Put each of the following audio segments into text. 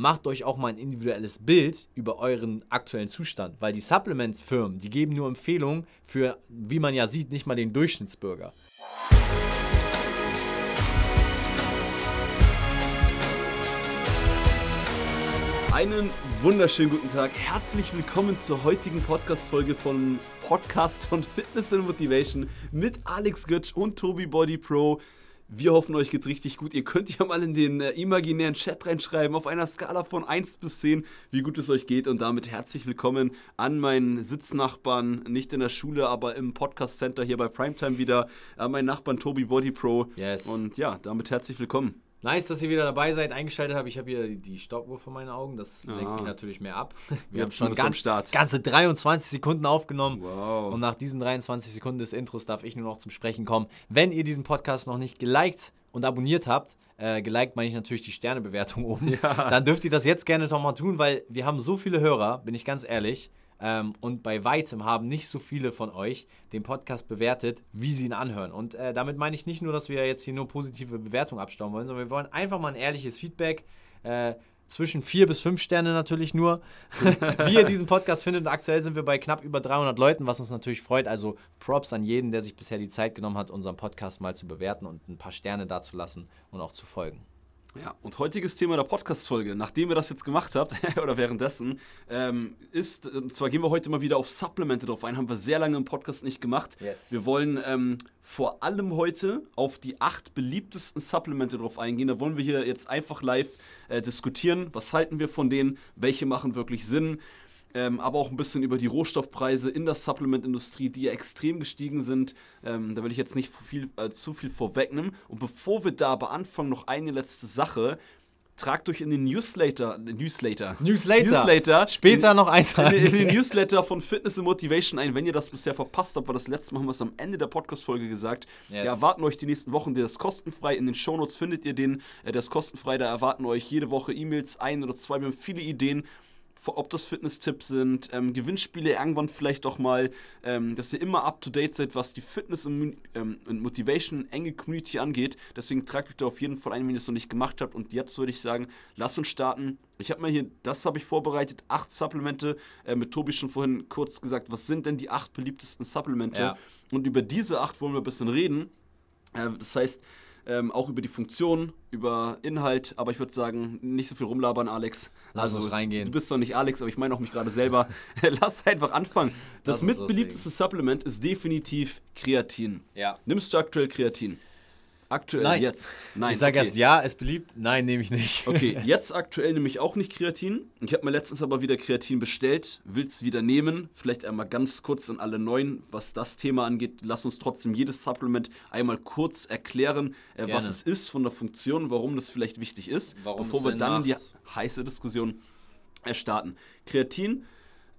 macht euch auch mal ein individuelles Bild über euren aktuellen Zustand, weil die Supplements-Firmen, die geben nur Empfehlungen für, wie man ja sieht, nicht mal den Durchschnittsbürger. Einen wunderschönen guten Tag. Herzlich willkommen zur heutigen Podcast-Folge von Podcast von Fitness and Motivation mit Alex Götz und Tobi Body Pro. Wir hoffen, euch geht's richtig gut. Ihr könnt ja mal in den äh, imaginären Chat reinschreiben, auf einer Skala von 1 bis 10, wie gut es euch geht. Und damit herzlich willkommen an meinen Sitznachbarn, nicht in der Schule, aber im Podcast Center hier bei Primetime wieder, an meinen Nachbarn Tobi Body Pro. Yes. Und ja, damit herzlich willkommen. Nice, dass ihr wieder dabei seid, eingeschaltet habt. Ich habe hier die Stoppuhr vor meinen Augen. Das Ja. lenkt mich natürlich mehr ab. Wir Jetzt haben schon ganz, Start. ganze 23 Sekunden aufgenommen. Wow. Und nach diesen 23 Sekunden des Intros darf ich nur noch zum Sprechen kommen. Wenn ihr diesen Podcast noch nicht geliked und abonniert habt, äh, geliked meine ich natürlich die Sternebewertung oben, dann dürft ihr das jetzt gerne noch mal tun, weil wir haben so viele Hörer, bin ich ganz ehrlich. Ähm, und bei weitem haben nicht so viele von euch den Podcast bewertet, wie sie ihn anhören. Und äh, damit meine ich nicht nur, dass wir jetzt hier nur positive Bewertungen abstauben wollen, sondern wir wollen einfach mal ein ehrliches Feedback. Äh, zwischen vier bis fünf Sterne natürlich nur. Wie ihr diesen Podcast findet. Und aktuell sind wir bei knapp über 300 Leuten, was uns natürlich freut. Also Props an jeden, der sich bisher die Zeit genommen hat, unseren Podcast mal zu bewerten und ein paar Sterne dazulassen und auch zu folgen. Ja, und heutiges Thema der Podcast-Folge, nachdem ihr das jetzt gemacht habt, oder währenddessen, ähm, ist, und zwar gehen wir heute mal wieder auf Supplemente drauf ein, haben wir sehr lange im Podcast nicht gemacht. Yes. Wir wollen ähm, vor allem heute auf die acht beliebtesten Supplemente drauf eingehen. Da wollen wir hier jetzt einfach live äh, diskutieren. Was halten wir von denen? Welche machen wirklich Sinn? Ähm, aber auch ein bisschen über die Rohstoffpreise in der Supplement-Industrie, die ja extrem gestiegen sind. Ähm, da will ich jetzt nicht viel, äh, zu viel vorwegnehmen. Und bevor wir da aber anfangen, noch eine letzte Sache. Tragt euch in den Newsletter, Newsletter, Newsletter. Newsletter Später noch in, eintragen. in den Newsletter von Fitness and Motivation ein. Wenn ihr das bisher verpasst habt, weil das letzte Mal haben wir es am Ende der Podcast-Folge gesagt. Yes. Wir erwarten euch die nächsten Wochen, der ist kostenfrei. In den Shownotes findet ihr den, äh, der ist kostenfrei. Da erwarten euch jede Woche E-Mails, ein oder zwei. Wir haben viele Ideen ob das Fitness-Tipps sind, ähm, Gewinnspiele irgendwann vielleicht doch mal, ähm, dass ihr immer up-to-date seid, was die Fitness und, ähm, und Motivation enge Community angeht. Deswegen tragt euch da auf jeden Fall ein, wenn ihr es noch nicht gemacht habt. Und jetzt würde ich sagen, lasst uns starten. Ich habe mal hier, das habe ich vorbereitet, acht Supplemente. Äh, mit Tobi schon vorhin kurz gesagt, was sind denn die acht beliebtesten Supplemente? Ja. Und über diese acht wollen wir ein bisschen reden. Äh, das heißt, ähm, auch über die Funktion, über Inhalt, aber ich würde sagen, nicht so viel rumlabern, Alex. Lass uns reingehen. Du bist doch nicht Alex, aber ich meine auch mich gerade selber. Lass einfach anfangen. Das mitbeliebteste Supplement ist definitiv Kreatin. Ja. Nimmst du aktuell Kreatin? Aktuell Nein. jetzt? Nein. ich sage okay. erst ja, ist beliebt. Nein, nehme ich nicht. Okay, jetzt aktuell nehme ich auch nicht Kreatin. Ich habe mir letztens aber wieder Kreatin bestellt, will es wieder nehmen. Vielleicht einmal ganz kurz an alle Neuen, was das Thema angeht. Lass uns trotzdem jedes Supplement einmal kurz erklären, äh, was es ist von der Funktion, warum das vielleicht wichtig ist, Warum bevor es wir dann in die macht. heiße Diskussion starten. Kreatin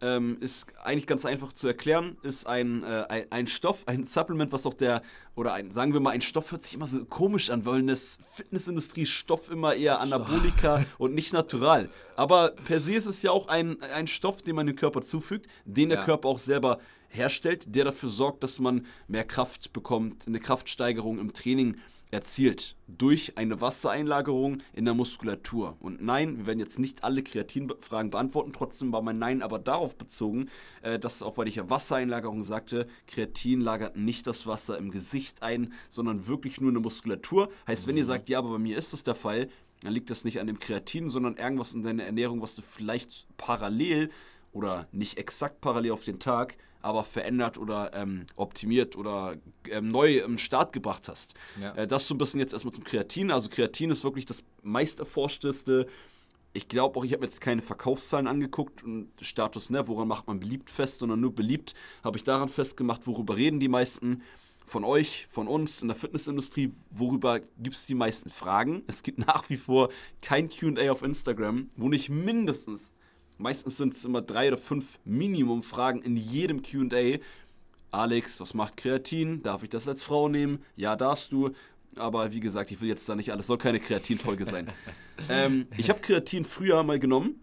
ähm, ist eigentlich ganz einfach zu erklären, ist ein, äh, ein, ein Stoff, ein Supplement, was auch der, oder ein, sagen wir mal, ein Stoff hört sich immer so komisch an, weil in der Fitnessindustrie Stoff immer eher Anabolika und nicht natural. Aber per se ist es ja auch ein, ein Stoff, den man dem Körper zufügt, den der Ja. Körper auch selber herstellt, der dafür sorgt, dass man mehr Kraft bekommt, eine Kraftsteigerung im Training erzielt durch eine Wassereinlagerung in der Muskulatur. Und nein, wir werden jetzt nicht alle Kreatinfragen beantworten, trotzdem war mein Nein aber darauf bezogen, äh, dass auch weil ich ja Wassereinlagerung sagte, Kreatin lagert nicht das Wasser im Gesicht ein, sondern wirklich nur eine Muskulatur. Heißt, wenn ihr sagt, ja, aber bei mir ist das der Fall, dann liegt das nicht an dem Kreatin, sondern irgendwas in deiner Ernährung, was du vielleicht parallel oder nicht exakt parallel auf den Tag, aber verändert oder ähm, optimiert oder ähm, neu im Start gebracht hast. Ja. Äh, das so ein bisschen jetzt erstmal zum Kreatin. Also Kreatin ist wirklich das meist erforschteste. Ich glaube auch, ich habe jetzt keine Verkaufszahlen angeguckt und Status, ne, woran macht man beliebt fest, sondern nur beliebt habe ich daran festgemacht, worüber reden die meisten von euch, von uns in der Fitnessindustrie, worüber gibt es die meisten Fragen. Es gibt nach wie vor kein QA auf Instagram, wo nicht mindestens Meistens sind es immer drei oder fünf Minimum-Fragen in jedem QA. Alex, was macht Kreatin? Darf ich das als Frau nehmen? Ja, darfst du. Aber wie gesagt, ich will jetzt da nicht alles, soll keine Kreatin-Folge sein. ähm, ich habe Kreatin früher mal genommen.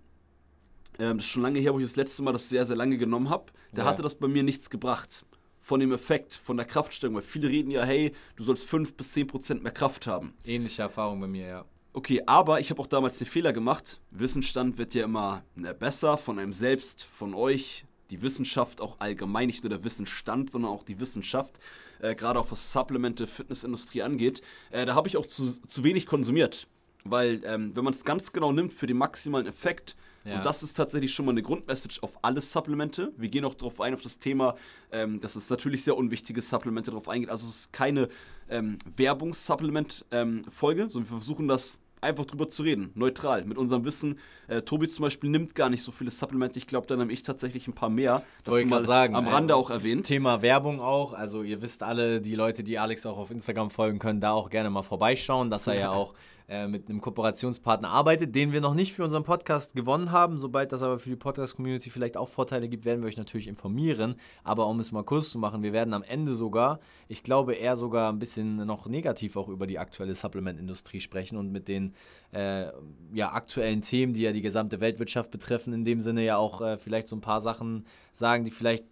Ähm, das ist schon lange her, wo ich das letzte Mal das sehr, sehr lange genommen habe. Da Ja. hatte das bei mir nichts gebracht. Von dem Effekt, von der Kraftsteigerung. Weil viele reden ja, hey, du sollst 5 bis 10 Prozent mehr Kraft haben. Ähnliche Erfahrung bei mir, ja. Okay, aber ich habe auch damals den Fehler gemacht. Wissensstand wird ja immer ne, besser von einem selbst, von euch, die Wissenschaft auch allgemein, nicht nur der Wissensstand, sondern auch die Wissenschaft, äh, gerade auch was Supplemente, Fitnessindustrie angeht. Äh, da habe ich auch zu, zu wenig konsumiert. Weil, ähm, wenn man es ganz genau nimmt für den maximalen Effekt, ja. Und das ist tatsächlich schon mal eine Grundmessage auf alle Supplemente. Wir gehen auch darauf ein, auf das Thema, ähm, dass es natürlich sehr unwichtige Supplemente darauf eingeht. Also es ist keine ähm, Werbungssupplement-Folge, ähm, sondern wir versuchen das einfach drüber zu reden, neutral, mit unserem Wissen. Äh, Tobi zum Beispiel nimmt gar nicht so viele Supplemente. Ich glaube, dann nehme ich tatsächlich ein paar mehr. Das Wollte mal sagen, am Rande äh, auch erwähnt. Thema Werbung auch. Also ihr wisst alle, die Leute, die Alex auch auf Instagram folgen können, da auch gerne mal vorbeischauen, dass er ja auch äh, mit einem Kooperationspartner arbeitet, den wir noch nicht für unseren Podcast gewonnen haben. Sobald das aber für die Podcast-Community vielleicht auch Vorteile gibt, werden wir euch natürlich informieren. Aber um es mal kurz zu machen, wir werden am Ende sogar, ich glaube eher sogar ein bisschen noch negativ auch über die aktuelle Supplement-Industrie sprechen und mit den äh, ja, aktuellen Themen, die ja die gesamte Weltwirtschaft betreffen, in dem Sinne ja auch äh, vielleicht so ein paar Sachen sagen, die vielleicht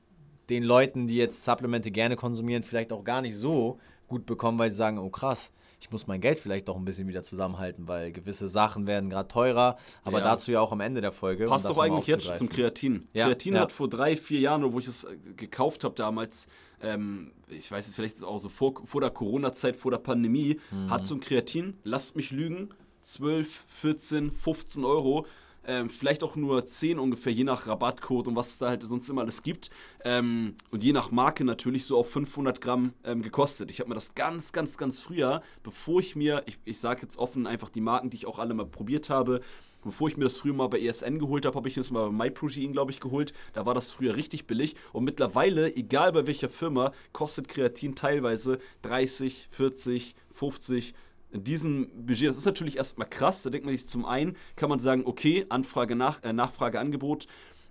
den Leuten, die jetzt Supplemente gerne konsumieren, vielleicht auch gar nicht so gut bekommen, weil sie sagen, oh krass, ich muss mein Geld vielleicht doch ein bisschen wieder zusammenhalten, weil gewisse Sachen werden gerade teurer, aber ja. dazu ja auch am Ende der Folge. Passt doch eigentlich jetzt zum Kreatin. Ja, Kreatin ja. hat vor drei, vier Jahren, wo ich es äh, gekauft habe damals, ähm, ich weiß jetzt vielleicht ist es auch so vor, vor der Corona-Zeit, vor der Pandemie, mhm. hat so ein Kreatin, lasst mich lügen, 12, 14, 15 Euro ähm, vielleicht auch nur 10 ungefähr, je nach Rabattcode und was es da halt sonst immer alles gibt. Ähm, und je nach Marke natürlich so auf 500 Gramm ähm, gekostet. Ich habe mir das ganz, ganz, ganz früher, bevor ich mir, ich, ich sage jetzt offen einfach die Marken, die ich auch alle mal probiert habe, bevor ich mir das früher mal bei ESN geholt habe, habe ich das mal bei MyProtein, glaube ich, geholt. Da war das früher richtig billig. Und mittlerweile, egal bei welcher Firma, kostet Kreatin teilweise 30, 40, 50, in diesem Budget, das ist natürlich erstmal krass. Da denkt man sich zum einen, kann man sagen, okay, Anfrage, nach, äh, Nachfrage, Angebot,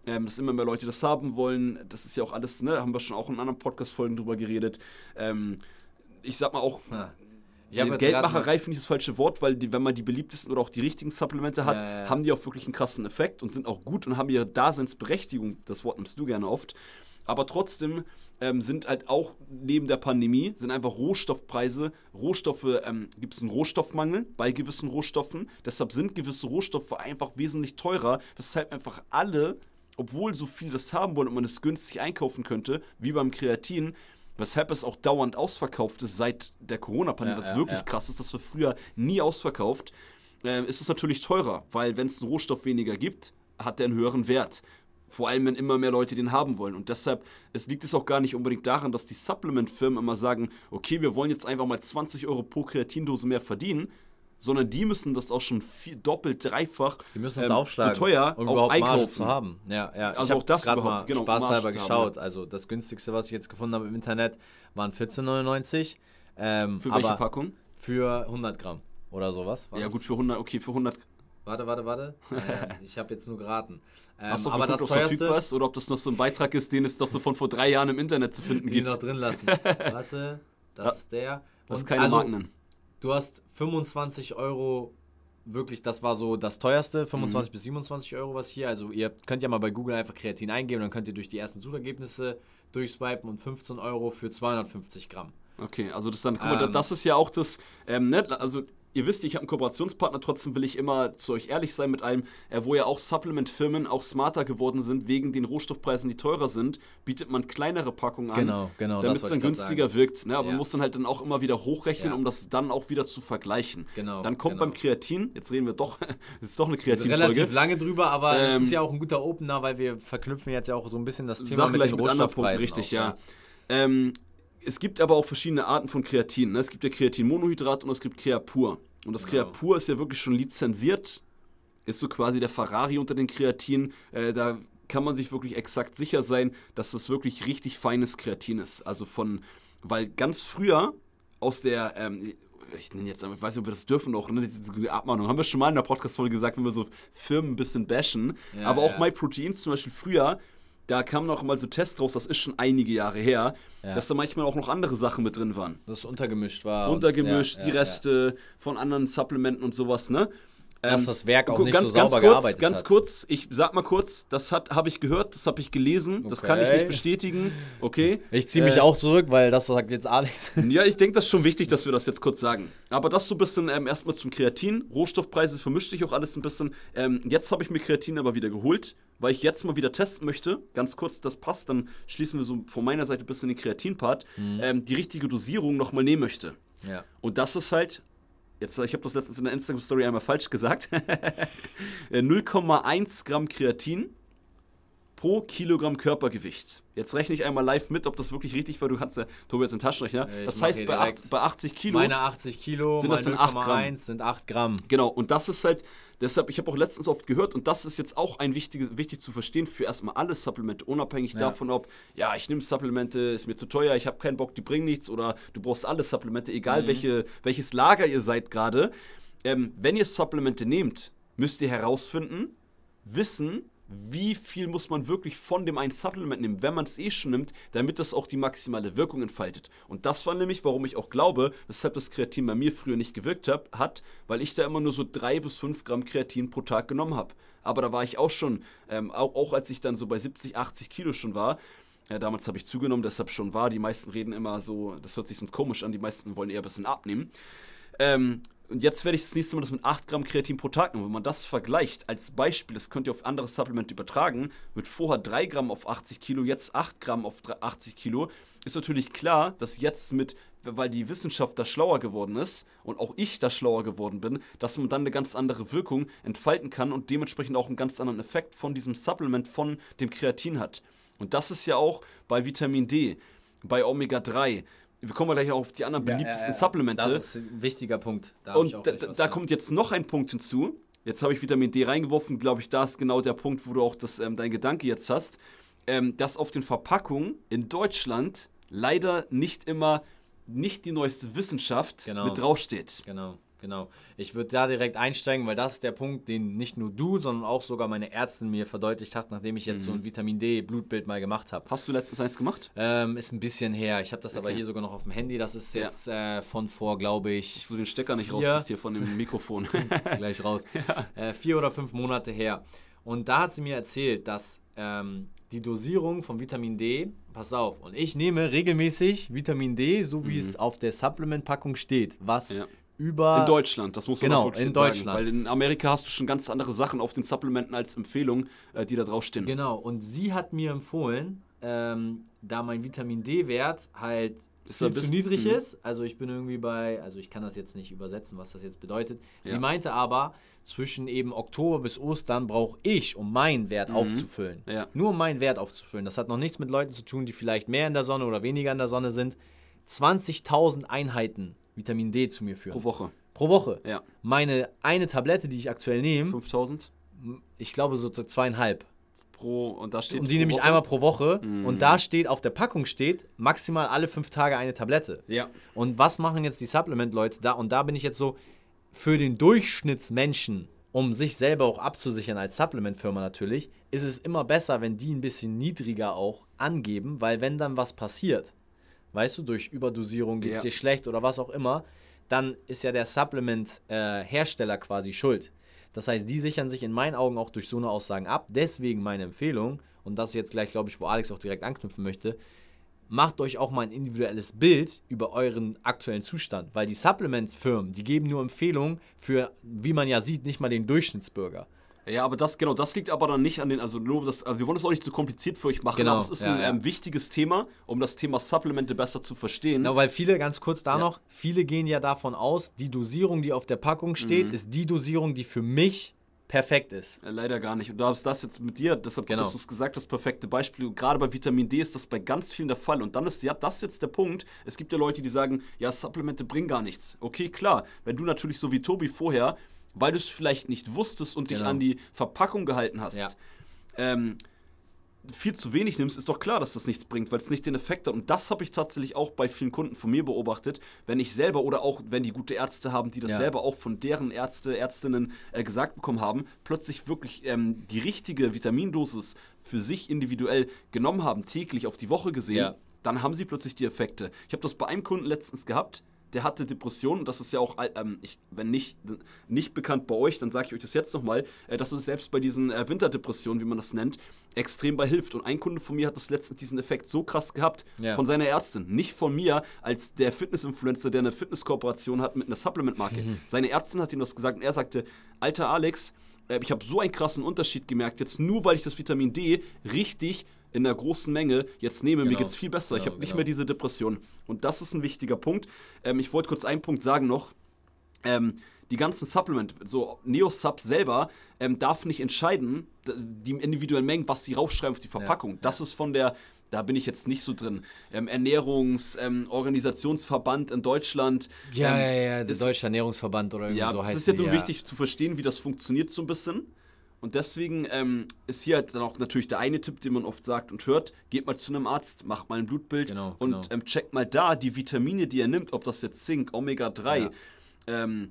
ähm, dass immer mehr Leute das haben wollen. Das ist ja auch alles, ne, haben wir schon auch in anderen Podcast-Folgen drüber geredet. Ähm, ich sag mal auch. Geldmacherei finde ich das falsche Wort, weil die, wenn man die beliebtesten oder auch die richtigen Supplemente hat, ja, ja. haben die auch wirklich einen krassen Effekt und sind auch gut und haben ihre Daseinsberechtigung. Das Wort nimmst du gerne oft. Aber trotzdem ähm, sind halt auch neben der Pandemie, sind einfach Rohstoffpreise, Rohstoffe, ähm, gibt es einen Rohstoffmangel bei gewissen Rohstoffen. Deshalb sind gewisse Rohstoffe einfach wesentlich teurer, weshalb einfach alle, obwohl so viel das haben wollen und man es günstig einkaufen könnte, wie beim Kreatin, weshalb es auch dauernd ausverkauft ist seit der Corona-Pandemie, ja, was wirklich krass ist, das war früher nie ausverkauft, äh, ist es natürlich teurer, weil wenn es einen Rohstoff weniger gibt, hat der einen höheren Wert. Vor allem, wenn immer mehr Leute den haben wollen. Und deshalb es liegt es auch gar nicht unbedingt daran, dass die Supplement-Firmen immer sagen, okay, wir wollen jetzt einfach mal 20 Euro pro Kreatindose mehr verdienen, sondern die müssen das auch schon viel, doppelt, dreifach die müssen es ähm, aufschlagen, so teuer um auch einkaufen zu haben. Ja, ja. Also ich auch das gerade mal genau, spaßhalber geschaut. Also das günstigste, was ich jetzt gefunden habe im Internet, waren 14,99. Ähm, für welche Packung? Für 100 Gramm oder sowas. ja das? gut, für 100, okay, für 100 Warte, warte, warte. Äh, ich habe jetzt nur geraten. Ähm, Hast du aber geguckt, das teuerste, verfügbar ist oder ob das noch so ein Beitrag ist, den es doch so von vor drei Jahren im Internet zu finden gibt? Den noch drin lassen. Warte, das ja, ist der. das ist keine also, Marken. Du hast 25 Euro, wirklich, das war so das teuerste, 25 mhm. bis 27 Euro was hier. Also ihr könnt ja mal bei Google einfach Kreatin eingeben, dann könnt ihr durch die ersten Suchergebnisse durchswipen und 15 Euro für 250 Gramm. Okay, also das dann, guck mal, ähm, das ist ja auch das, ähm, ne, also ihr wisst, ich habe einen Kooperationspartner, trotzdem will ich immer zu euch ehrlich sein mit allem, äh, wo ja auch Supplement-Firmen auch smarter geworden sind, wegen den Rohstoffpreisen, die teurer sind, bietet man kleinere Packungen an, genau, genau, damit es dann günstiger wirkt. Ne? Aber ja. man muss dann halt dann auch immer wieder hochrechnen, ja. um das dann auch wieder zu vergleichen. Genau, dann kommt genau. beim Kreatin, jetzt reden wir doch, es ist doch eine Kreatin-Folge. Relativ lange drüber, aber ähm, es ist ja auch ein guter Opener, weil wir verknüpfen jetzt ja auch so ein bisschen das Thema Sachen mit den Rohstoffpreisen. Richtig, auch, ja. ja. Ähm, es gibt aber auch verschiedene Arten von Kreatin. Ne? Es gibt ja Kreatinmonohydrat und es gibt Kreapur. Und das genau. Kreapur ist ja wirklich schon lizenziert. Ist so quasi der Ferrari unter den Kreatin. Äh, da kann man sich wirklich exakt sicher sein, dass das wirklich richtig feines Kreatin ist. Also von, weil ganz früher aus der, ähm, ich nenne jetzt, ich weiß nicht, ob wir das dürfen auch, ne, diese Abmahnung, haben wir schon mal in der Podcast-Folge gesagt, wenn wir so Firmen ein bisschen bashen. Ja, aber auch ja. MyProteins zum Beispiel früher da kamen noch mal so Tests raus, das ist schon einige Jahre her, ja. dass da manchmal auch noch andere Sachen mit drin waren. Dass es untergemischt war. Untergemischt, ja, die ja, Reste von anderen Supplementen und sowas, ne? dass Ähm, das Werk auch nicht ganz, so ganz sauber kurz, gearbeitet Ganz hat. kurz, ich sag mal kurz, das habe ich gehört, das habe ich gelesen, das kann ich Okay. nicht bestätigen. Okay. Ich ziehe mich Äh, auch zurück, weil das sagt jetzt Alex. Ja, ich denke, das ist schon wichtig, dass wir das jetzt kurz sagen. Aber das so ein bisschen ähm, erstmal zum Kreatin. Rohstoffpreise vermischt sich auch alles ein bisschen. Ähm, jetzt habe ich mir Kreatin aber wieder geholt, weil ich jetzt mal wieder testen möchte. Ganz kurz, das passt, dann schließen wir so von meiner Seite ein bisschen den Kreatin-Part. Ähm, die richtige Dosierung nochmal nehmen möchte. Ja. Und das ist halt, jetzt, ich habe das letztens in der Instagram-Story einmal falsch gesagt, Äh, 0,1 Gramm Kreatin pro Kilogramm Körpergewicht. Jetzt rechne ich einmal live mit, ob das wirklich richtig war. Du kannst ja, Tobi, jetzt einen Taschenrechner. Ich das heißt, bei, direkt. 8, bei 80 Kilo. Meine 80 Kilo Sind das dann 8 Gramm? 0,1 sind 8 Gramm. Genau, und das ist halt, deshalb, ich habe auch letztens oft gehört, und das ist jetzt auch ein wichtiges, wichtig zu verstehen für erstmal alle Supplemente, unabhängig Ja. davon, ob, ja, ich nehme Supplemente, ist mir zu teuer, ich habe keinen Bock, die bringen nichts, oder du brauchst alle Supplemente, egal Mhm. welche, welches Lager ihr seid gerade. Ähm, wenn ihr Supplemente nehmt, müsst ihr herausfinden, wissen, wie viel muss man wirklich von dem einen Supplement nehmen, wenn man es eh schon nimmt, damit das auch die maximale Wirkung entfaltet. Und das war nämlich, warum ich auch glaube, weshalb das Kreatin bei mir früher nicht gewirkt hab, hat, weil ich da immer nur so drei bis fünf Gramm Kreatin pro Tag genommen habe. Aber da war ich auch schon, ähm, auch, auch als ich dann so bei 70, 80 Kilo schon war, ja, damals habe ich zugenommen, deshalb schon war. Die meisten reden immer so, das hört sich sonst komisch an, die meisten wollen eher ein bisschen abnehmen. Ähm, und jetzt werde ich das nächste Mal das mit 8 Gramm Kreatin pro Tag nehmen. Wenn man das vergleicht, als Beispiel, das könnt ihr auf andere Supplemente übertragen, mit vorher 3 Gramm auf 80 Kilo, jetzt 8 Gramm auf 80 Kilo, ist natürlich klar, dass jetzt mit, weil die Wissenschaft da schlauer geworden ist und auch ich da schlauer geworden bin, dass man dann eine ganz andere Wirkung entfalten kann und dementsprechend auch einen ganz anderen Effekt von diesem Supplement, von dem Kreatin hat. Und das ist ja auch bei Vitamin D, bei Omega 3. Wir kommen gleich auch auf die anderen beliebtesten Supplemente. Das ist ein wichtiger Punkt. Da Und da, da kommt jetzt noch ein Punkt hinzu. Jetzt habe ich Vitamin D reingeworfen. Glaube ich, da ist genau der Punkt, wo du auch das, ähm, dein Gedanke jetzt hast. Ähm, dass auf den Verpackungen in Deutschland leider nicht immer nicht die neueste Wissenschaft Genau. mit draufsteht. Genau, genau. Ich würde da direkt einsteigen, weil das ist der Punkt, den nicht nur du, sondern auch sogar meine Ärztin mir verdeutlicht hat, nachdem ich jetzt Mhm. so ein Vitamin D-Blutbild mal gemacht habe. Hast du letztens eins gemacht? Ähm, ist ein bisschen her. Ich habe das aber Okay. hier sogar noch auf dem Handy. Das ist Ja. jetzt äh, von vor, glaube ich, Ich will den Stecker nicht vier- raus, hier von dem Mikrofon. gleich raus. Äh, vier oder fünf Monate her. Und da hat sie mir erzählt, dass ähm, die Dosierung von Vitamin D, pass auf, und ich nehme regelmäßig Vitamin D, so wie es auf der Supplement-Packung steht, was Mhm. Ja. Über. In Deutschland, das muss man Genau, in sagen, Deutschland. Weil in Amerika hast du schon ganz andere Sachen auf den Supplementen als Empfehlung, äh, die da draufstehen. Genau, und sie hat mir empfohlen, ähm, da mein Vitamin D-Wert halt Ist viel zu niedrig Mhm. ist. Also ich bin irgendwie bei, also ich kann das jetzt nicht übersetzen, was das jetzt bedeutet. Sie Ja. meinte aber, zwischen eben Oktober bis Ostern brauche ich, um meinen Wert aufzufüllen. Mhm. Ja. Nur um meinen Wert aufzufüllen. Das hat noch nichts mit Leuten zu tun, die vielleicht mehr in der Sonne oder weniger in der Sonne sind. 20.000 Einheiten Vitamin D zu mir führen. Pro Woche. Pro Woche. Ja. Meine eine Tablette, die ich aktuell nehme, 5000 ich glaube so zweieinhalb. pro und da steht Und die nehme ich einmal pro Woche. Mhm. Und da steht, auf der Packung steht, maximal alle fünf Tage eine Tablette. Ja. Und was machen jetzt die Supplement-Leute da? Und da bin ich jetzt so, für den Durchschnittsmenschen, um sich selber auch abzusichern als Supplement-Firma natürlich, ist es immer besser, wenn die ein bisschen niedriger auch angeben, weil wenn dann was passiert, weißt du, durch Überdosierung geht es Ja. dir schlecht oder was auch immer, dann ist ja der Supplement-Hersteller quasi schuld. Das heißt, die sichern sich in meinen Augen auch durch so eine Aussagen ab. Deswegen meine Empfehlung, und das ist jetzt gleich, glaube ich, wo Alex auch direkt anknüpfen möchte, macht euch auch mal ein individuelles Bild über euren aktuellen Zustand, weil die Supplements-Firmen, die geben nur Empfehlungen für, wie man ja sieht, nicht mal den Durchschnittsbürger. Ja, aber das, genau, das liegt aber dann nicht an den, also nur das, also wir wollen das auch nicht zu kompliziert für euch machen, Genau, aber es ist ja, ein ja. Ähm, wichtiges Thema, um das Thema Supplemente besser zu verstehen. Na, weil viele, ganz kurz da Ja. noch, viele gehen ja davon aus, die Dosierung, die auf der Packung steht, Mhm. ist die Dosierung, die für mich perfekt ist. Äh, Leider gar nicht. Und da ist das jetzt mit dir, deshalb, Genau. dass du es gesagt hast, perfekte Beispiel. Und Gerade bei Vitamin D ist das bei ganz vielen der Fall. Und dann ist ja das jetzt der Punkt. Es gibt ja Leute, die sagen, ja, Supplemente bringen gar nichts. Okay, klar. Wenn du natürlich so wie Tobi vorher, weil du es vielleicht nicht wusstest und dich Genau. an die Verpackung gehalten hast, Ja. ähm, viel zu wenig nimmst, ist doch klar, dass das nichts bringt, weil es nicht den Effekt hat. Und das habe ich tatsächlich auch bei vielen Kunden von mir beobachtet, wenn ich selber oder auch wenn die gute Ärzte haben, die das Ja. selber auch von deren Ärzte, Ärztinnen äh, gesagt bekommen haben, plötzlich wirklich ähm, die richtige Vitamindosis für sich individuell genommen haben, täglich auf die Woche gesehen, Ja. dann haben sie plötzlich die Effekte. Ich habe das bei einem Kunden letztens gehabt, der hatte Depressionen. Das ist ja auch, ähm, ich, wenn nicht, nicht bekannt bei euch, dann sage ich euch das jetzt nochmal, äh, dass es selbst bei diesen äh, Winterdepressionen, wie man das nennt, extrem bei hilft. Und ein Kunde von mir hat das letztens diesen Effekt so krass gehabt, ja. von seiner Ärztin. Nicht von mir, als der Fitness-Influencer, der eine Fitnesskooperation hat mit einer Supplement-Marke. Mhm. Seine Ärztin hat ihm das gesagt und er sagte, alter Alex, äh, ich habe so einen krassen Unterschied gemerkt, jetzt nur weil ich das Vitamin D richtig in einer großen Menge jetzt nehme, genau. mir geht es viel besser. Genau, ich habe nicht genau. mehr diese Depression. Und das ist ein wichtiger Punkt. Ähm, ich wollte kurz einen Punkt sagen noch. Ähm, die ganzen Supplement, so Neosub selber, ähm, darf nicht entscheiden, die individuellen Mengen, was sie raufschreiben auf die Verpackung. Ja, das ja. ist von der, da bin ich jetzt nicht so drin, ähm, Ernährungsorganisationsverband ähm, in Deutschland. Ja, ähm, ja, ja, der Deutsche Ernährungsverband oder irgendwie ja, so heißt es. ist jetzt so wichtig zu verstehen, wie das funktioniert so ein bisschen. Und deswegen ähm, ist hier halt dann auch natürlich der eine Tipp, den man oft sagt und hört: geht mal zu einem Arzt, macht mal ein Blutbild genau, und genau. Ähm, checkt mal da die Vitamine, die er nimmt, ob das jetzt Zink, Omega-3, ja. ähm,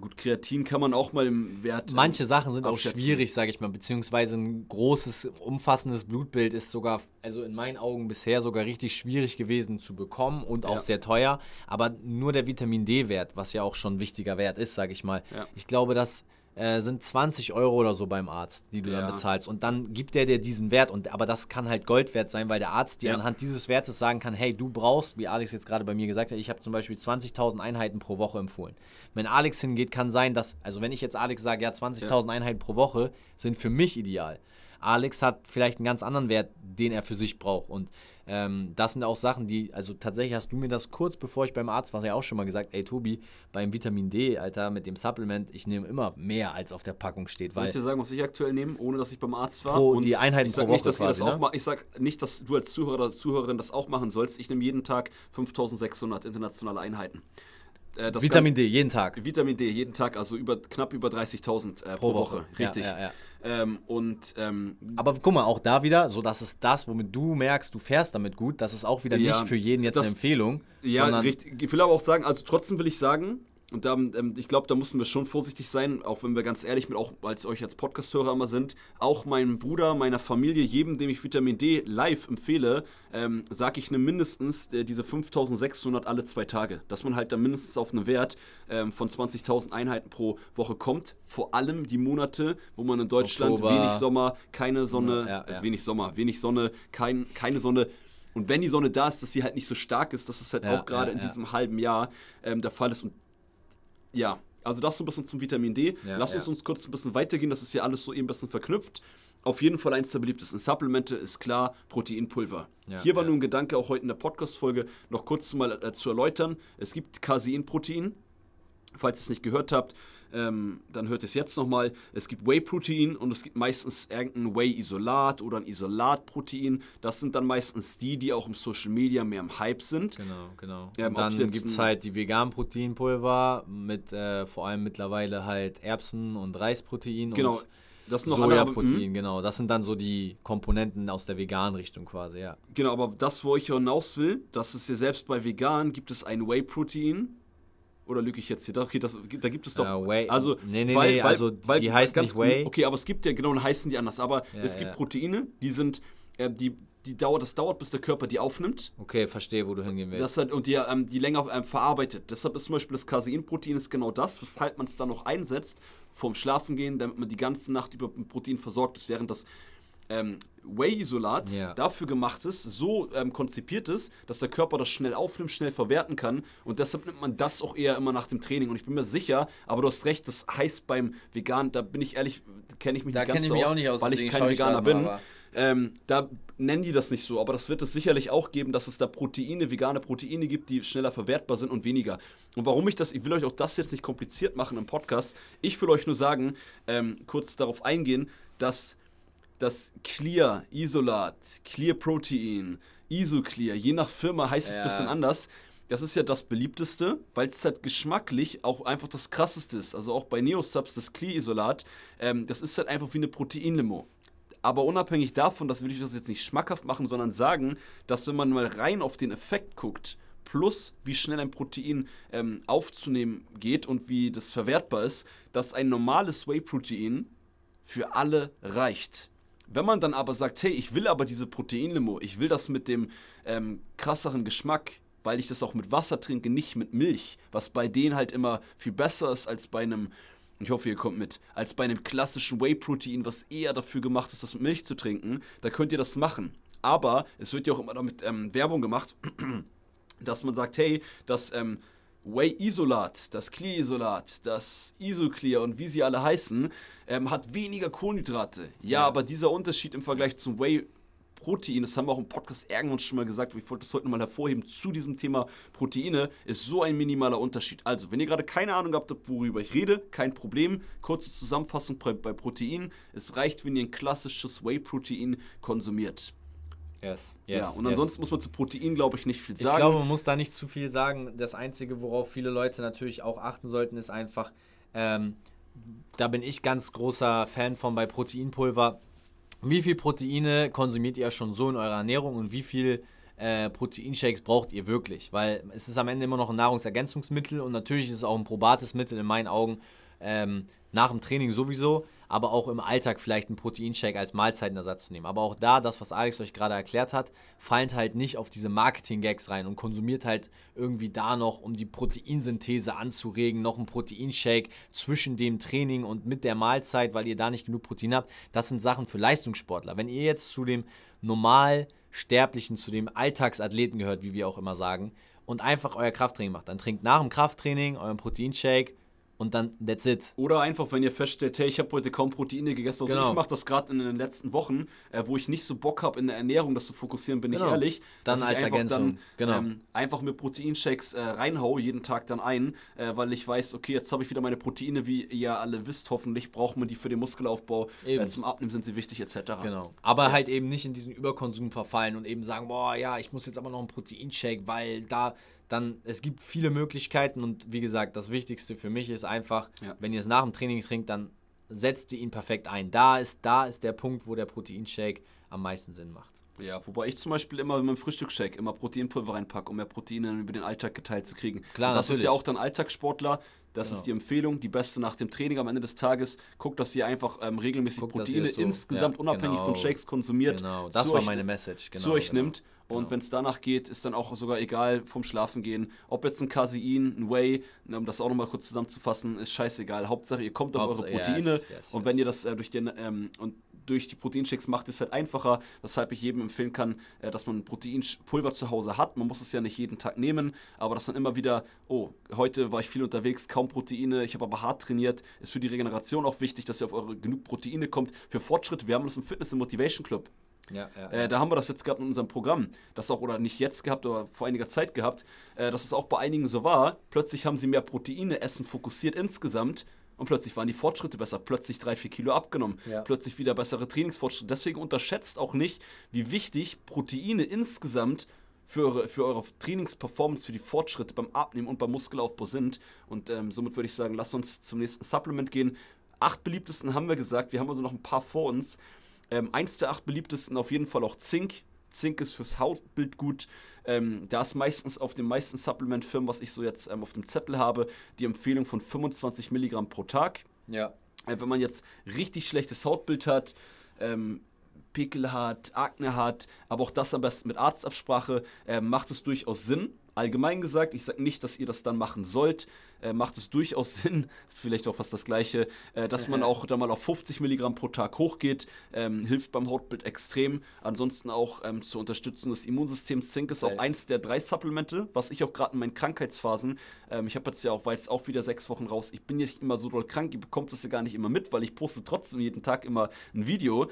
Gut, Kreatin kann man auch mal im Wert. Manche Sachen sind auch schwierig, sage ich mal, beziehungsweise ein großes, umfassendes Blutbild ist sogar, also in meinen Augen bisher sogar richtig schwierig gewesen zu bekommen und auch ja. sehr teuer. Aber nur der Vitamin D-Wert, was ja auch schon ein wichtiger Wert ist, sage ich mal. Ja. Ich glaube, dass äh, sind 20 Euro oder so beim Arzt, die du ja. dann bezahlst. Und dann gibt der dir diesen Wert. Und, aber das kann halt Gold wert sein, weil der Arzt dir ja. anhand dieses Wertes sagen kann, hey, du brauchst, wie Alex jetzt gerade bei mir gesagt hat, ich habe zum Beispiel 20.000 Einheiten pro Woche empfohlen. Wenn Alex hingeht, kann sein, dass, also wenn ich jetzt Alex sage, ja, 20.000 ja. Einheiten pro Woche sind für mich ideal. Alex hat vielleicht einen ganz anderen Wert, den er für sich braucht. Und ähm, das sind auch Sachen, die, also tatsächlich hast du mir das kurz bevor ich beim Arzt war, ja auch schon mal gesagt, ey Tobi, beim Vitamin D, Alter, mit dem Supplement, ich nehme immer mehr, als auf der Packung steht. Soll ich dir sagen, was ich aktuell nehme, ohne dass ich beim Arzt war? Pro, die Einheiten ich sag pro nicht, dass quasi, das ne? auch Ich sag nicht, dass du als Zuhörer oder Zuhörerin das auch machen sollst. Ich nehme jeden Tag 5600 internationale Einheiten. Äh, Vitamin D, jeden Tag. Vitamin D, jeden Tag, also über, knapp über 30.000 äh, pro, pro, Woche. Woche. Richtig. Ja, ja, ja. Ähm, und, ähm, Aber guck mal, auch da wieder, so dass es das, womit du merkst, du fährst damit gut, das ist auch wieder nicht für jeden jetzt das, eine Empfehlung. Ja, richtig. Ich will aber auch sagen, also trotzdem will ich sagen, und da, ähm, ich glaube, da müssen wir schon vorsichtig sein, auch wenn wir ganz ehrlich mit auch als euch als Podcast-Hörer immer sind. Auch meinem Bruder, meiner Familie, jedem, dem ich Vitamin D live empfehle, ähm, sage ich ne mindestens äh, diese 5600 alle zwei Tage. Dass man halt dann mindestens auf einen Wert ähm, von 20.000 Einheiten pro Woche kommt. Vor allem die Monate, wo man in Deutschland Oktober. wenig Sommer, keine Sonne, ja, ja. also wenig Sommer, wenig Sonne, kein, keine Sonne. Und wenn die Sonne da ist, dass sie halt nicht so stark ist, dass es halt ja, auch gerade in diesem halben Jahr ähm, der Fall ist. Und ja, also das so ein bisschen zum Vitamin D. Ja, Lass uns ja. uns kurz ein bisschen weitergehen, das ist ja alles so eben ein bisschen verknüpft. Auf jeden Fall eins der beliebtesten Supplemente ist klar Proteinpulver. Ja, Hier war nun ein Gedanke, auch heute in der Podcast-Folge noch kurz mal äh, zu erläutern. Es gibt Caseinprotein, falls ihr es nicht gehört habt ähm, dann hört es jetzt nochmal. Es gibt Whey-Protein und es gibt meistens irgendein Whey-Isolat oder ein Isolat-Protein. Das sind dann meistens die, die auch im Social Media mehr im Hype sind. Genau, genau. Ähm, und dann gibt es halt die veganen Proteinpulver mit äh, vor allem mittlerweile halt Erbsen- und Reisprotein. Genau. Und das sind noch Sojaprotein, hm? genau. Das sind dann so die Komponenten aus der veganen Richtung quasi, ja. Genau, aber das, wo ich hinaus will, das ist ja selbst bei vegan gibt es ein Whey-Protein, oder lüge ich jetzt hier? Okay, das, da gibt es doch. Uh, Whey. Also, nee, nee, weil, nee, weil, also weil, die heißen nicht Whey. Okay, aber es gibt ja, genau, dann heißen die anders. Aber ja, es gibt ja. Proteine, die sind, äh, die, die dauert, das dauert, bis der Körper die aufnimmt. Okay, verstehe, wo du hingehen willst. Das halt, und die, ähm, die länger ähm, verarbeitet. Deshalb ist zum Beispiel das Caseinprotein ist genau das, weshalb man es dann noch einsetzt, vorm Schlafengehen, damit man die ganze Nacht über Protein versorgt ist, während das ähm, Whey-Isolat ja. dafür gemacht ist, so ähm, konzipiert ist, dass der Körper das schnell aufnimmt, schnell verwerten kann. Und deshalb nimmt man das auch eher immer nach dem Training. Und ich bin mir sicher, aber du hast recht, das heißt beim Vegan, da bin ich ehrlich, kenne ich mich da nicht ganz so aus, aus, weil ich kein Veganer bin. Ähm, da nennen die das nicht so, aber das wird es sicherlich auch geben, dass es da Proteine, vegane Proteine gibt, die schneller verwertbar sind und weniger. Und warum ich das, ich will euch auch das jetzt nicht kompliziert machen im Podcast. Ich will euch nur sagen, ähm, kurz darauf eingehen, dass das Clear Isolat, Clear Protein, Isoclear, je nach Firma heißt es ein bisschen anders. Das ist ja das beliebteste, weil es halt geschmacklich auch einfach das krasseste ist. Also auch bei Neosubs, das Clear Isolat, ähm, das ist halt einfach wie eine Proteinlimo. Aber unabhängig davon, das will ich das jetzt nicht schmackhaft machen, sondern sagen, dass wenn man mal rein auf den Effekt guckt, plus wie schnell ein Protein ähm, aufzunehmen geht und wie das verwertbar ist, dass ein normales Whey-Protein für alle reicht. Wenn man dann aber sagt, hey, ich will aber diese Proteinlimo, ich will das mit dem ähm, krasseren Geschmack, weil ich das auch mit Wasser trinke, nicht mit Milch, was bei denen halt immer viel besser ist als bei einem, ich hoffe, ihr kommt mit, als bei einem klassischen Whey-Protein, was eher dafür gemacht ist, das mit Milch zu trinken, da könnt ihr das machen. Aber es wird ja auch immer damit ähm, Werbung gemacht, dass man sagt, hey, das ähm, Whey-Isolat, das Clear-Isolat, das Isoclear und wie sie alle heißen, ähm, hat weniger Kohlenhydrate. Ja, ja, aber dieser Unterschied im Vergleich zum Whey Protein, das haben wir auch im Podcast irgendwann schon mal gesagt, ich wollte das heute nochmal hervorheben, zu diesem Thema Proteine, ist so ein minimaler Unterschied. Also, wenn ihr gerade keine Ahnung habt, worüber ich rede, kein Problem. Kurze Zusammenfassung bei, bei Proteinen. Es reicht, wenn ihr ein klassisches Whey-Protein konsumiert. Yes, yes, ja, und yes. ansonsten muss man zu Protein, glaube ich, nicht viel sagen. Ich glaube, man muss da nicht zu viel sagen. Das Einzige, worauf viele Leute natürlich auch achten sollten, ist einfach, ähm, da bin ich ganz großer Fan von bei Proteinpulver. Wie viel Proteine konsumiert ihr schon so in eurer Ernährung und wie viel äh, Proteinshakes braucht ihr wirklich? Weil es ist am Ende immer noch ein Nahrungsergänzungsmittel und natürlich ist es auch ein probates Mittel in meinen Augen ähm, nach dem Training sowieso aber auch im Alltag vielleicht einen Proteinshake als Mahlzeitenersatz zu nehmen. Aber auch da, das, was Alex euch gerade erklärt hat, fallen halt nicht auf diese Marketing-Gags rein und konsumiert halt irgendwie da noch, um die Proteinsynthese anzuregen, noch einen Proteinshake zwischen dem Training und mit der Mahlzeit, weil ihr da nicht genug Protein habt. Das sind Sachen für Leistungssportler. Wenn ihr jetzt zu dem Normalsterblichen, zu dem Alltagsathleten gehört, wie wir auch immer sagen, und einfach euer Krafttraining macht, dann trinkt nach dem Krafttraining euren Proteinshake und dann that's it. Oder einfach, wenn ihr feststellt, hey, ich habe heute kaum Proteine gegessen. Also genau. ich mache das gerade in den letzten Wochen, äh, wo ich nicht so Bock habe, in der Ernährung das zu fokussieren, bin genau. ich ehrlich. Dann als einfach Ergänzung. Dann, genau. Ähm, einfach mit Proteinshakes äh, reinhau, jeden Tag dann ein, äh, weil ich weiß, okay, jetzt habe ich wieder meine Proteine, wie ihr alle wisst, hoffentlich braucht man die für den Muskelaufbau. Äh, zum Abnehmen sind sie wichtig, etc. Genau. Aber ja. halt eben nicht in diesen Überkonsum verfallen und eben sagen, boah, ja, ich muss jetzt aber noch einen Proteinshake, weil da dann es gibt viele Möglichkeiten und wie gesagt, das Wichtigste für mich ist einfach, ja. wenn ihr es nach dem Training trinkt, dann setzt ihr ihn perfekt ein. Da ist, da ist der Punkt, wo der Proteinshake am meisten Sinn macht. Ja, wobei ich zum Beispiel immer mit meinem Frühstücksshake immer Proteinpulver reinpacke, um mehr Proteine über den Alltag geteilt zu kriegen. Klar, und das natürlich. ist ja auch dann Alltagssportler. Das genau. ist die Empfehlung, die beste nach dem Training am Ende des Tages. Guckt, dass ihr einfach ähm, regelmäßig Guckt, Proteine so, insgesamt ja, unabhängig genau, von Shakes konsumiert. Genau, das war meine Message. Genau, zu euch genau. nimmt. Und genau. wenn es danach geht, ist dann auch sogar egal vom Schlafen gehen. Ob jetzt ein Casein, ein Whey, ne, um das auch nochmal kurz zusammenzufassen, ist scheißegal. Hauptsache, ihr kommt auf Hauptsache, eure Proteine. Yes, yes, und wenn ihr das äh, durch den ähm, und durch die Proteinshakes macht es halt einfacher, weshalb ich jedem empfehlen kann, äh, dass man ein Proteinpulver zu Hause hat. Man muss es ja nicht jeden Tag nehmen, aber dass dann immer wieder, oh, heute war ich viel unterwegs, kaum Proteine, ich habe aber hart trainiert, ist für die Regeneration auch wichtig, dass ihr auf eure genug Proteine kommt. Für Fortschritt, wir haben das im Fitness- und Motivation Club. Ja, ja, äh, da haben wir das jetzt gehabt in unserem Programm. Das auch, oder nicht jetzt gehabt, aber vor einiger Zeit gehabt, äh, dass es auch bei einigen so war. Plötzlich haben sie mehr Proteine essen fokussiert insgesamt und plötzlich waren die Fortschritte besser. Plötzlich drei, vier Kilo abgenommen. Ja. Plötzlich wieder bessere Trainingsfortschritte. Deswegen unterschätzt auch nicht, wie wichtig Proteine insgesamt für eure, für eure Trainingsperformance, für die Fortschritte beim Abnehmen und beim Muskelaufbau sind. Und ähm, somit würde ich sagen, lass uns zum nächsten Supplement gehen. Acht beliebtesten haben wir gesagt. Wir haben also noch ein paar vor uns. Ähm, eins der acht beliebtesten auf jeden Fall auch Zink. Zink ist fürs Hautbild gut. Ähm, da ist meistens auf den meisten Supplement-Firmen, was ich so jetzt ähm, auf dem Zettel habe, die Empfehlung von 25 Milligramm pro Tag. Ja. Äh, wenn man jetzt richtig schlechtes Hautbild hat, ähm, Pickel hat, Akne hat, aber auch das am besten mit Arztabsprache, äh, macht es durchaus Sinn, allgemein gesagt, ich sage nicht, dass ihr das dann machen sollt, äh, macht es durchaus Sinn, vielleicht auch fast das gleiche, äh, dass man auch da mal auf 50 Milligramm pro Tag hochgeht, ähm, hilft beim Hautbild extrem. Ansonsten auch ähm, zur Unterstützung des Immunsystems. Zink ist auch eins der drei Supplemente, was ich auch gerade in meinen Krankheitsphasen, ähm, ich habe jetzt ja auch, war jetzt auch wieder sechs Wochen raus, ich bin nicht immer so doll krank, ihr bekommt das ja gar nicht immer mit, weil ich poste trotzdem jeden Tag immer ein Video.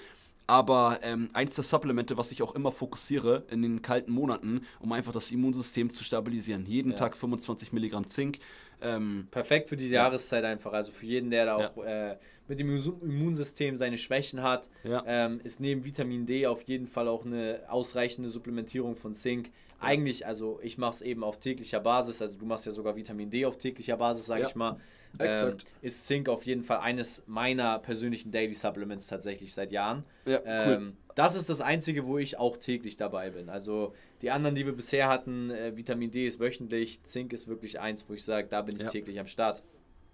Aber ähm, eins der Supplemente, was ich auch immer fokussiere in den kalten Monaten, um einfach das Immunsystem zu stabilisieren. Jeden ja. Tag 25 Milligramm Zink. Ähm, Perfekt für diese ja. Jahreszeit einfach. Also für jeden, der da auch ja. äh, mit dem Immunsystem seine Schwächen hat, ähm, ist neben Vitamin D auf jeden Fall auch eine ausreichende Supplementierung von Zink. Eigentlich, also ich mache es eben auf täglicher Basis. Also du machst ja sogar Vitamin D auf täglicher Basis, sage ich mal. Ähm, ist Zink auf jeden Fall eines meiner persönlichen Daily Supplements tatsächlich seit Jahren. Ja, cool. Ähm, das ist das Einzige, wo ich auch täglich dabei bin. Also die anderen, die wir bisher hatten, äh, Vitamin D ist wöchentlich, Zink ist wirklich eins, wo ich sage, da bin ich ja. täglich am Start.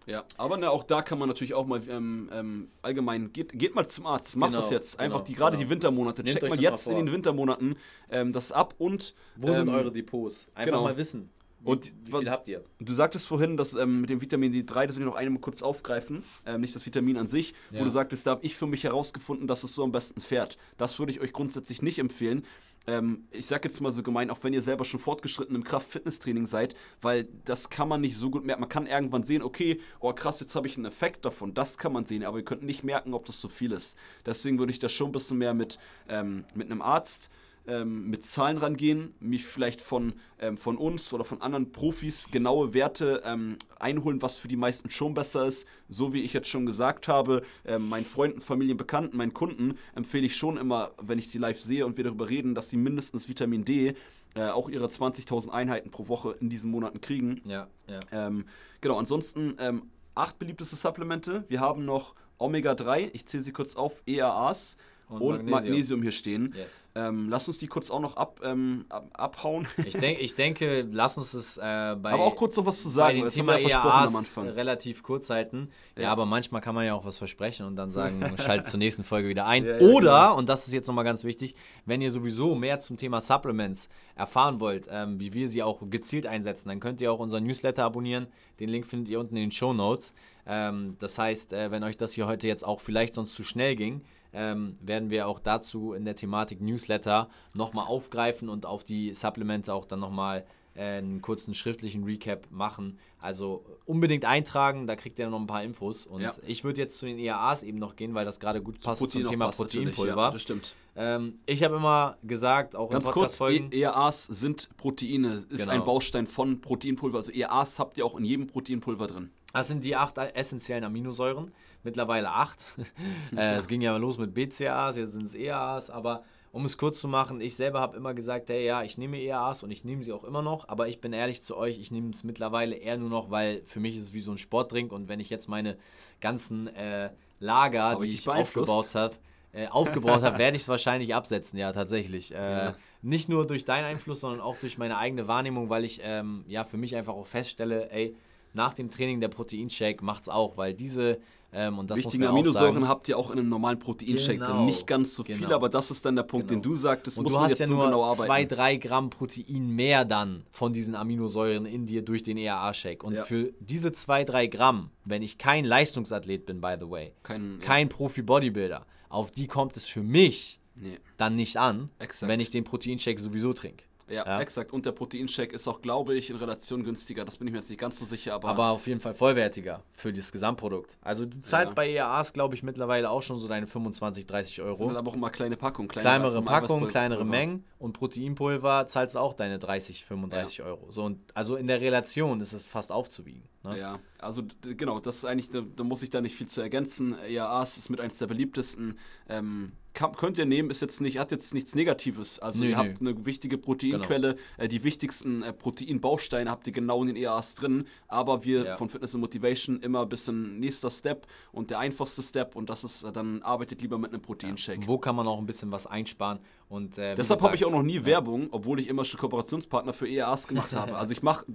Ja, aber ne, auch da kann man natürlich auch mal ähm, ähm, allgemein, geht, geht mal zum Arzt, macht genau, das jetzt. Einfach genau, die gerade genau. die Wintermonate. Nehmt Checkt mal jetzt in den Wintermonaten ähm, das ab und. Wo sind ähm, eure Depots? Einfach genau. mal wissen. Wie, und wie viel habt ihr? Du sagtest vorhin, dass ähm, mit dem Vitamin D3, das will ich noch einmal kurz aufgreifen, ähm, nicht das Vitamin an sich, ja. wo du sagtest, da habe ich für mich herausgefunden, dass es so am besten fährt. Das würde ich euch grundsätzlich nicht empfehlen. Ähm, ich sage jetzt mal so gemein, auch wenn ihr selber schon fortgeschritten im Kraft-Fitness-Training seid, weil das kann man nicht so gut merken. Man kann irgendwann sehen, okay, oh krass, jetzt habe ich einen Effekt davon. Das kann man sehen, aber ihr könnt nicht merken, ob das zu viel ist. Deswegen würde ich das schon ein bisschen mehr mit, ähm, mit einem Arzt ähm, mit Zahlen rangehen, mich vielleicht von, ähm, von uns oder von anderen Profis genaue Werte ähm, einholen, was für die meisten schon besser ist. So wie ich jetzt schon gesagt habe, ähm, meinen Freunden, Familien, Bekannten, meinen Kunden empfehle ich schon immer, wenn ich die live sehe und wir darüber reden, dass sie mindestens Vitamin D äh, auch ihre 20.000 Einheiten pro Woche in diesen Monaten kriegen. Ja, ja. Ähm, genau, ansonsten ähm, acht beliebteste Supplemente. Wir haben noch Omega-3, ich zähle sie kurz auf, EAAs, und, und Magnesium. Magnesium. hier stehen. Yes. Ähm, lass uns die kurz auch noch ab, ähm, ab abhauen. ich, denk, ich denke, lass uns das äh, bei. Aber auch kurz noch was zu sagen, dem Thema ja EAAs am Anfang. relativ kurz halten. Ja. ja. aber manchmal kann man ja auch was versprechen und dann sagen, schaltet zur nächsten Folge wieder ein. Ja, Oder, genau. und das ist jetzt nochmal ganz wichtig, wenn ihr sowieso mehr zum Thema Supplements erfahren wollt, ähm, wie wir sie auch gezielt einsetzen, dann könnt ihr auch unseren Newsletter abonnieren. Den Link findet ihr unten in den Show Notes. Ähm, das heißt, äh, wenn euch das hier heute jetzt auch vielleicht sonst zu schnell ging, ähm, werden wir auch dazu in der Thematik Newsletter nochmal aufgreifen und auf die Supplemente auch dann nochmal äh, einen kurzen schriftlichen Recap machen. Also unbedingt eintragen, da kriegt ihr noch ein paar Infos. Und ja. ich würde jetzt zu den EAAs eben noch gehen, weil das gerade gut passt Protein zum Thema Proteinpulver. Ja, das stimmt. Ähm, ich habe immer gesagt, auch Ganz in Podcast-Folgen. E EAAs sind Proteine, ist genau. ein Baustein von Proteinpulver. Also EAAs habt ihr auch in jedem Proteinpulver drin. Das sind die acht essentiellen Aminosäuren mittlerweile acht. äh, es ging ja los mit BCAAs, jetzt sind es EAAs, aber um es kurz zu machen, ich selber habe immer gesagt, hey, ja, ich nehme EAAs und ich nehme sie auch immer noch, aber ich bin ehrlich zu euch, ich nehme es mittlerweile eher nur noch, weil für mich ist es wie so ein Sportdrink und wenn ich jetzt meine ganzen äh, Lager, Hab die ich, ich aufgebaut habe, äh, aufgebaut habe, werde ich es wahrscheinlich absetzen, ja, tatsächlich. Äh, ja. Nicht nur durch deinen Einfluss, sondern auch durch meine eigene Wahrnehmung, weil ich ähm, ja für mich einfach auch feststelle, ey, nach dem Training der Proteinshake macht es auch, weil diese ähm, und das Wichtige Aminosäuren habt ihr auch in einem normalen Proteinshake genau. drin. Nicht ganz so genau. viel, aber das ist dann der Punkt, genau. den du sagtest. Und muss du hast ja so nur genau zwei, drei Gramm Protein mehr dann von diesen Aminosäuren in dir durch den EAA-Shake. Und ja. für diese zwei, drei Gramm, wenn ich kein Leistungsathlet bin, by the way, kein, kein ja. Profi-Bodybuilder, auf die kommt es für mich nee. dann nicht an, Exakt. wenn ich den Proteinshake sowieso trinke. Ja, ja, exakt. Und der Proteinshake ist auch, glaube ich, in Relation günstiger. Das bin ich mir jetzt nicht ganz so sicher. Aber, aber auf jeden Fall vollwertiger für das Gesamtprodukt. Also du zahlst ja. bei EAAs, glaube ich, mittlerweile auch schon so deine 25, 30 Euro. Das sind aber auch immer kleine Packungen. Kleine kleinere Packungen, kleinere Mengen. Und Proteinpulver zahlst du auch deine 30, 35 ja. Euro. So, und also in der Relation ist es fast aufzuwiegen. Ne? Ja, also genau, das ist eigentlich, da, da, muss ich da nicht viel zu ergänzen. EAAs ist mit eines der beliebtesten. Ähm, kann, könnt ihr nehmen, ist jetzt nicht, hat jetzt nichts Negatives. Also nee, ihr habt eine wichtige Proteinquelle, genau. äh, die wichtigsten äh, Proteinbausteine habt ihr genau in den EAAs drin, aber wir ja. von Fitness and Motivation immer ein bisschen nächster Step und der einfachste Step und das ist, äh, dann arbeitet lieber mit einem Proteinshake. Ja. Wo kann man auch ein bisschen was einsparen und äh, Deshalb habe ich auch noch nie ja. Werbung, obwohl ich immer schon Kooperationspartner für EAAs gemacht habe. Also ich mache,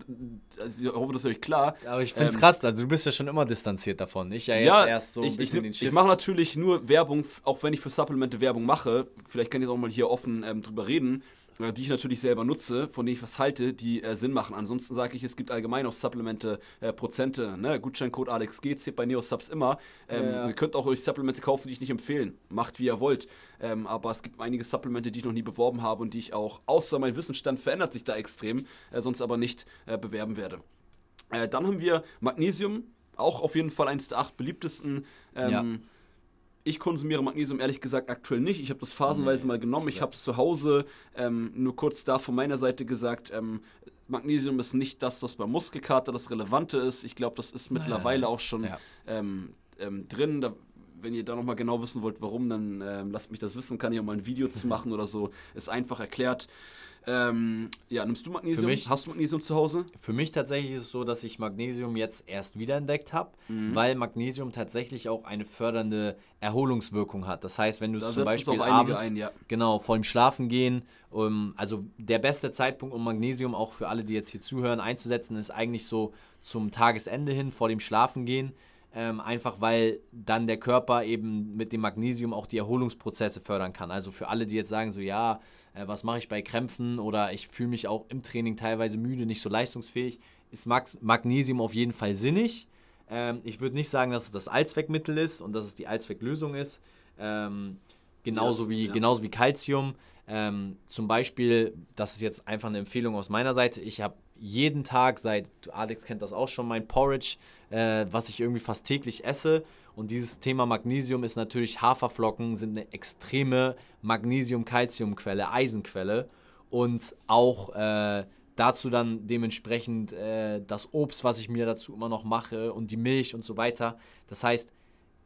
also ich hoffe, das ist euch klar. Aber ich finde es ähm, krass, also du bist ja schon immer distanziert davon. Ich ja jetzt ja, erst so ein ich, bisschen ich, den Schiff. Ich mache natürlich nur Werbung, auch wenn ich für Supplemente Werbung mache. Vielleicht kann ich auch mal hier offen ähm, drüber reden die ich natürlich selber nutze, von denen ich was halte, die äh, Sinn machen. Ansonsten sage ich, es gibt allgemein auf Supplemente äh, Prozente. Ne? Gutscheincode AlexG zählt bei Neosubs immer. Ähm, ja, ja. Ihr könnt auch euch Supplemente kaufen, die ich nicht empfehlen. Macht wie ihr wollt. Ähm, aber es gibt einige Supplemente, die ich noch nie beworben habe und die ich auch, außer mein Wissensstand verändert sich da extrem, äh, sonst aber nicht äh, bewerben werde. Äh, dann haben wir Magnesium, auch auf jeden Fall eines der acht beliebtesten. Ähm, ja ich konsumiere Magnesium ehrlich gesagt aktuell nicht. Ich habe das phasenweise nee, mal genommen. Ich habe es zu Hause ähm, nur kurz da von meiner Seite gesagt. Ähm, Magnesium ist nicht das, was beim Muskelkater das Relevante ist. Ich glaube, das ist mittlerweile auch schon ja. ähm, ähm, drin. Da wenn ihr da nochmal genau wissen wollt, warum, dann äh, lasst mich das wissen, kann ich auch mal ein Video zu machen oder so. Ist einfach erklärt. Ähm, ja, nimmst du Magnesium? mich- Hast du Magnesium zu Hause? Für mich tatsächlich ist es so, dass ich Magnesium jetzt erst wiederentdeckt habe, weil Magnesium tatsächlich auch eine fördernde Erholungswirkung hat. Das heißt, wenn du es zum Beispiel abends, ein, ja. genau, vor dem Schlafengehen, um, also der beste Zeitpunkt, um Magnesium auch für alle, die jetzt hier zuhören, einzusetzen, ist eigentlich so zum Tagesende hin, vor dem Schlafengehen. Ähm, einfach weil dann der Körper eben mit dem Magnesium auch die Erholungsprozesse fördern kann. Also für alle, die jetzt sagen, so ja, äh, was mache ich bei Krämpfen oder ich fühle mich auch im Training teilweise müde, nicht so leistungsfähig, ist Magnesium auf jeden Fall sinnig. Ähm, ich würde nicht sagen, dass es das Allzweckmittel ist und dass es die Allzwecklösung ist. Ähm, genauso, Ja, wie, ja. genauso wie Calcium. Ähm, zum Beispiel, das ist jetzt einfach eine Empfehlung aus meiner Seite. Ich habe jeden Tag, seit Alex kennt das auch schon, mein Porridge, äh, was ich irgendwie fast täglich esse. Und dieses Thema Magnesium ist natürlich Haferflocken, sind eine extreme Magnesium-Calcium-Quelle, Eisenquelle. Und auch äh, dazu dann dementsprechend äh, das Obst, was ich mir dazu immer noch mache und die Milch und so weiter. Das heißt,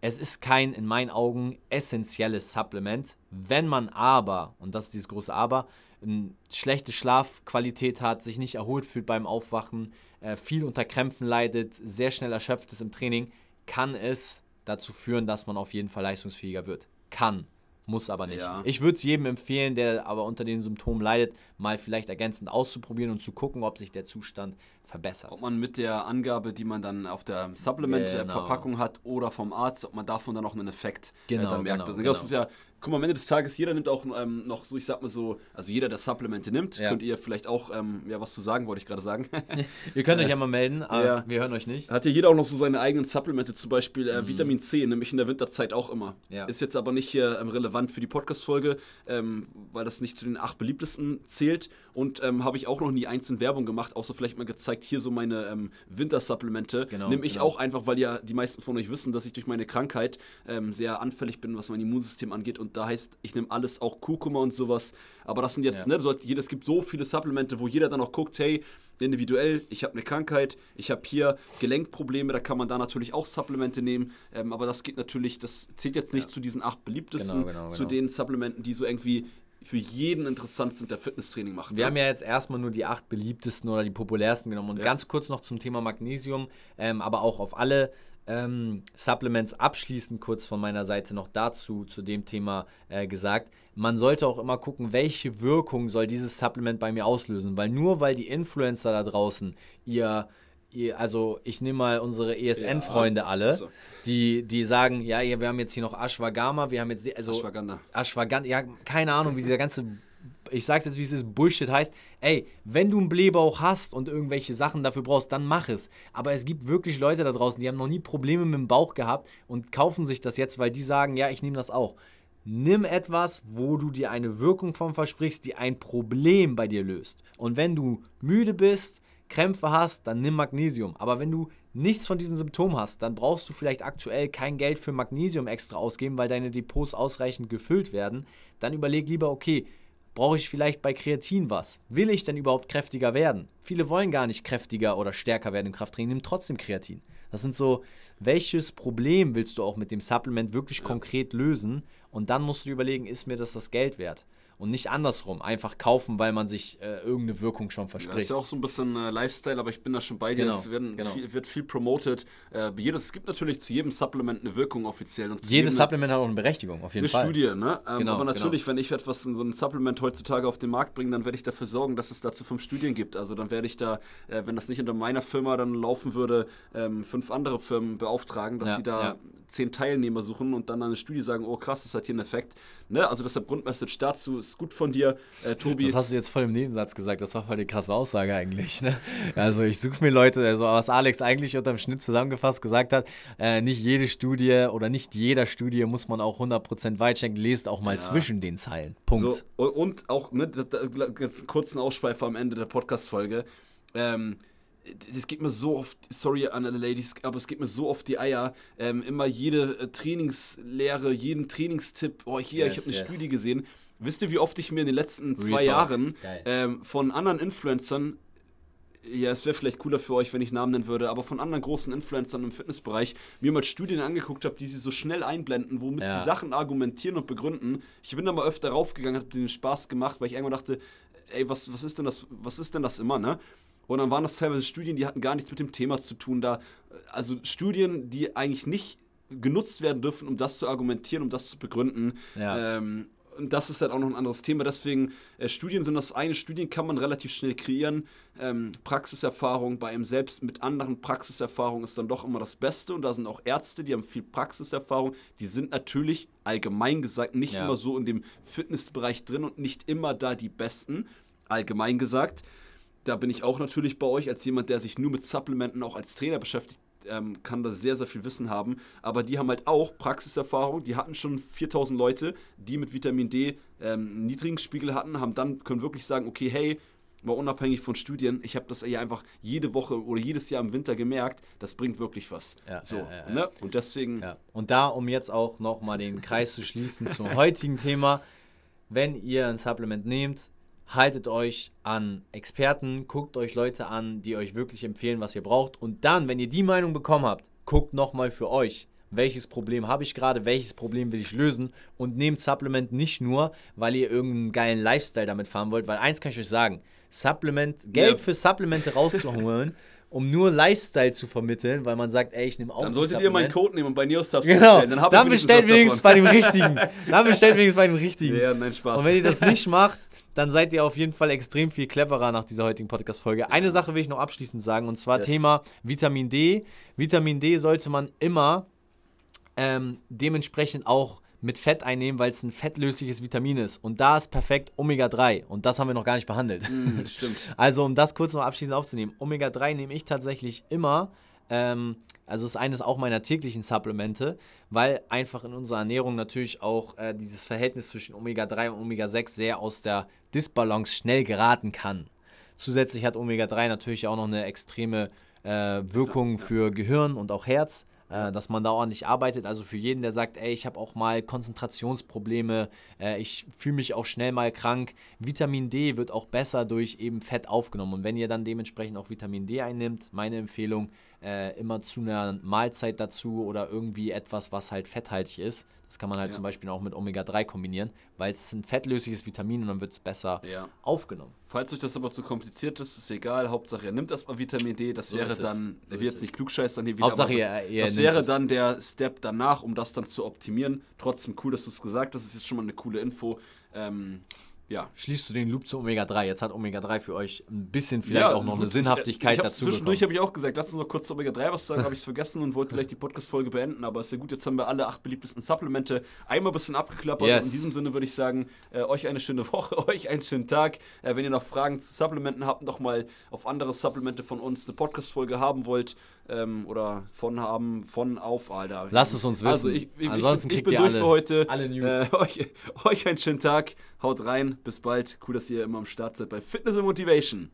es ist kein, in meinen Augen, essentielles Supplement. Wenn man aber, und das ist dieses große Aber, eine schlechte Schlafqualität hat, sich nicht erholt fühlt beim Aufwachen, äh, viel unter Krämpfen leidet, sehr schnell erschöpft ist im Training, kann es dazu führen, dass man auf jeden Fall leistungsfähiger wird. Kann, muss aber nicht. Ja. Ich würde es jedem empfehlen, der aber unter den Symptomen leidet, mal vielleicht ergänzend auszuprobieren und zu gucken, ob sich der Zustand verbessert. Ob man mit der Angabe, die man dann auf der Supplement-Verpackung hat oder vom Arzt, ob man davon dann auch einen Effekt Genau, äh, dann merkt. genau, Also das genau. ist ja, guck mal, am Ende des Tages, jeder nimmt auch ähm, noch so, ich sag mal so, also jeder, der Supplemente nimmt, Ja. könnt ihr vielleicht auch, ähm, ja, was zu sagen, wollte ich gerade sagen. Ihr könnt euch ja mal melden, aber Ja. wir hören euch nicht. Hat ja jeder auch noch so seine eigenen Supplemente, zum Beispiel äh, Vitamin C, nämlich in der Winterzeit auch immer. Mhm. Ja. Ist jetzt aber nicht hier ähm, relevant für die Podcast-Folge, ähm, weil das nicht zu den acht beliebtesten zählt. Und ähm, habe ich auch noch nie einzeln Werbung gemacht, außer vielleicht mal gezeigt, hier so meine ähm, Wintersupplemente. Genau, Nehme ich genau. auch einfach, weil ja die meisten von euch wissen, dass ich durch meine Krankheit ähm, sehr anfällig bin, was mein Immunsystem angeht. Und da heißt, ich nehme alles, auch Kurkuma und sowas. Aber das sind jetzt, Ja. ne, so, es gibt so viele Supplemente, wo jeder dann auch guckt, hey, individuell, ich habe eine Krankheit, ich habe hier Gelenkprobleme, da kann man da natürlich auch Supplemente nehmen, ähm, aber das geht natürlich, das zählt jetzt nicht zu diesen acht beliebtesten, Genau, genau, zu genau. den Supplementen, die so irgendwie für jeden interessant sind, der Fitnesstraining macht. Wir ne? haben ja jetzt erstmal nur die acht beliebtesten oder die populärsten genommen. Und Ja. ganz kurz noch zum Thema Magnesium, ähm, aber auch auf alle ähm, Supplements abschließend kurz von meiner Seite noch dazu, zu dem Thema äh, gesagt. Man sollte auch immer gucken, welche Wirkung soll dieses Supplement bei mir auslösen. Weil nur weil die Influencer da draußen ihr, ihr also ich nehme mal unsere ESN-Freunde alle, also. die, die sagen, ja, ja, wir haben jetzt hier noch Ashwagandha, wir haben jetzt, also Ashwagandha. Ashwagandha, ja, keine Ahnung, wie dieser ganze, ich sag's jetzt, wie es ist, Bullshit heißt. Ey, wenn du einen Blähbauch hast und irgendwelche Sachen dafür brauchst, dann mach es. Aber es gibt wirklich Leute da draußen, die haben noch nie Probleme mit dem Bauch gehabt und kaufen sich das jetzt, weil die sagen, ja, ich nehme das auch. Nimm etwas, wo du dir eine Wirkung von versprichst, die ein Problem bei dir löst. Und wenn du müde bist, Krämpfe hast, dann nimm Magnesium. Aber wenn du nichts von diesen Symptomen hast, dann brauchst du vielleicht aktuell kein Geld für Magnesium extra ausgeben, weil deine Depots ausreichend gefüllt werden. Dann überleg lieber, okay, brauche ich vielleicht bei Kreatin was? Will ich denn überhaupt kräftiger werden? Viele wollen gar nicht kräftiger oder stärker werden im Krafttraining, nehmen trotzdem Kreatin. Das sind so, welches Problem willst du auch mit dem Supplement wirklich konkret lösen? Und dann musst du dir überlegen, ist mir das das Geld wert? Und nicht andersrum, einfach kaufen, weil man sich äh, irgendeine Wirkung schon Ja, verspricht. ist ja auch so ein bisschen äh, Lifestyle, aber ich bin da schon bei dir. Genau, es werden genau. viel, wird viel promoted. Äh, jedes, es gibt natürlich zu jedem Supplement eine Wirkung offiziell. Und Jedes Supplement hat auch eine Berechtigung, auf jeden eine Fall. Studie, ne? Ähm, Genau, aber natürlich, wenn ich etwas in so ein Supplement heutzutage auf den Markt bringe, dann werde ich dafür sorgen, dass es dazu fünf Studien gibt. Also dann werde ich da, äh, wenn das nicht unter meiner Firma dann laufen würde, ähm, fünf andere Firmen beauftragen, dass Ja, sie da ja. Zehn Teilnehmer suchen und dann eine Studie sagen, oh krass, das hat hier einen Effekt. Ne? Also deshalb Grundmessage dazu ist gut von dir, äh, Tobi. Das hast du jetzt voll im Nebensatz gesagt. Das war voll die krasse Aussage eigentlich. Ne? Also ich suche mir Leute, also was Alex eigentlich unterm Schnitt zusammengefasst gesagt hat, äh, nicht jede Studie oder nicht jeder Studie muss man auch 100% weitschenken. Lest auch mal Ja. zwischen den Zeilen. Punkt. So, und, auch, ne, kurzen Ausschweifer am Ende der Podcast-Folge. Ähm, es geht mir so oft, sorry an alle Ladies, aber es geht mir so oft die Eier. Ähm, immer jede äh, Trainingslehre, jeden Trainingstipp. Oh, hier, Yes, ich habe eine yes. Studie gesehen. Wisst ihr, wie oft ich mir in den letzten zwei Talk. Jahren ähm, von anderen Influencern ja, es wäre vielleicht cooler für euch, wenn ich Namen nennen würde, aber von anderen großen Influencern im Fitnessbereich mir mal Studien angeguckt habe, die sie so schnell einblenden, womit ja. sie Sachen argumentieren und begründen. Ich bin da mal öfter raufgegangen, habe den Spaß gemacht, weil ich irgendwann dachte, ey, was, was ist denn das, was ist denn das immer, ne? Und dann waren das teilweise Studien, die hatten gar nichts mit dem Thema zu tun. Da, also Studien, die eigentlich nicht genutzt werden dürfen, um das zu argumentieren, um das zu begründen. Ja. Ähm, und das ist halt auch noch ein anderes Thema. Deswegen, äh, Studien sind das eine. Studien kann man relativ schnell kreieren. Ähm, Praxiserfahrung bei einem selbst mit anderen Praxiserfahrung ist dann doch immer das Beste. Und da sind auch Ärzte, die haben viel Praxiserfahrung. Die sind natürlich allgemein gesagt nicht ja. immer so in dem Fitnessbereich drin und nicht immer da die Besten. Allgemein gesagt. Da bin ich auch natürlich bei euch als jemand, der sich nur mit Supplementen auch als Trainer beschäftigt ähm, kann da sehr, sehr viel Wissen haben. Aber die haben halt auch Praxiserfahrung. Die hatten schon 4000 Leute, die mit Vitamin D ähm, niedrigen Spiegel hatten, haben dann können wirklich sagen, okay, hey, mal unabhängig von Studien, ich habe das ja einfach jede Woche oder jedes Jahr im Winter gemerkt, das bringt wirklich was. Ja, so, ja, ja, ne? Und deswegen. Und da, um jetzt auch nochmal den Kreis zu schließen zum heutigen Thema, wenn ihr ein Supplement nehmt, haltet euch an Experten, guckt euch Leute an, die euch wirklich empfehlen, was ihr braucht. Und dann, wenn ihr die Meinung bekommen habt, guckt nochmal für euch, welches Problem habe ich gerade, welches Problem will ich lösen und nehmt Supplement nicht nur, weil ihr irgendeinen geilen Lifestyle damit fahren wollt, weil eins kann ich euch sagen, Supplement, Geld ja. für Supplemente rauszuholen, um nur Lifestyle zu vermitteln, weil man sagt, ey, ich nehme auch Dann solltet ihr meinen Code nehmen und bei Neosubs genau. bestellen. Dann, dann bestellt wenigstens bei dem richtigen. Dann bestellt wenigstens bei dem richtigen. Ja, nein, Spaß. Und wenn ihr das nicht macht, dann seid ihr auf jeden Fall extrem viel cleverer nach dieser heutigen Podcast-Folge. Eine Sache will ich noch abschließend sagen, und zwar yes. Thema Vitamin D. Vitamin D sollte man immer ähm, dementsprechend auch mit Fett einnehmen, weil es ein fettlösliches Vitamin ist. Und da ist perfekt Omega-3. Und das haben wir noch gar nicht behandelt. Mm, stimmt. Also, um das kurz noch abschließend aufzunehmen. Omega-3 nehme ich tatsächlich immer ähm, also ist eines auch meiner täglichen Supplemente, weil einfach in unserer Ernährung natürlich auch äh, dieses Verhältnis zwischen Omega-3 und Omega-6 sehr aus der Disbalance schnell geraten kann. Zusätzlich hat Omega-3 natürlich auch noch eine extreme äh, Wirkung für Gehirn und auch Herz äh, dass man da ordentlich arbeitet. Also für jeden, der sagt, ey, ich habe auch mal Konzentrationsprobleme, äh, ich fühle mich auch schnell mal krank. Vitamin D wird auch besser durch eben Fett aufgenommen. Und wenn ihr dann dementsprechend auch Vitamin D einnimmt, meine Empfehlung, äh, immer zu einer Mahlzeit dazu oder irgendwie etwas, was halt fetthaltig ist. Das kann man halt ja. zum Beispiel auch mit Omega-3 kombinieren, weil es ein fettlösliches Vitamin und dann wird es besser ja. aufgenommen. Falls euch das aber zu kompliziert ist, ist egal. Hauptsache, ihr nimmt erstmal Vitamin D. Das so wäre dann, so er wird jetzt nicht klugscheißern hier wieder. Hauptsache, ihr, ihr Das wäre dann der Step danach, um das dann zu optimieren. Trotzdem cool, dass du es gesagt hast. Das ist jetzt schon mal eine coole Info. Ähm, ja. Schließt du den Loop zu Omega-3. Jetzt hat Omega-3 für euch ein bisschen vielleicht ja, auch noch eine Sinnhaftigkeit ich, ich dazu. Zwischendurch habe ich auch gesagt, lass uns noch kurz zu Omega-3 was sagen, habe ich es vergessen und wollte gleich die Podcast-Folge beenden, aber ist ja gut, jetzt haben wir alle acht beliebtesten Supplemente einmal ein bisschen abgeklappert. Yes. In diesem Sinne würde ich sagen, äh, euch eine schöne Woche, euch einen schönen Tag. Äh, wenn ihr noch Fragen zu Supplementen habt, noch mal auf andere Supplemente von uns eine Podcast-Folge haben wollt, ähm, oder von haben, von auf, Alter. Lasst es uns also wissen. Also ich, ich, Ansonsten ich, ich bin durch alle, für heute. Alle News. Äh, euch, euch einen schönen Tag. Haut rein. Bis bald. Cool, dass ihr immer am Start seid bei Fitness and Motivation.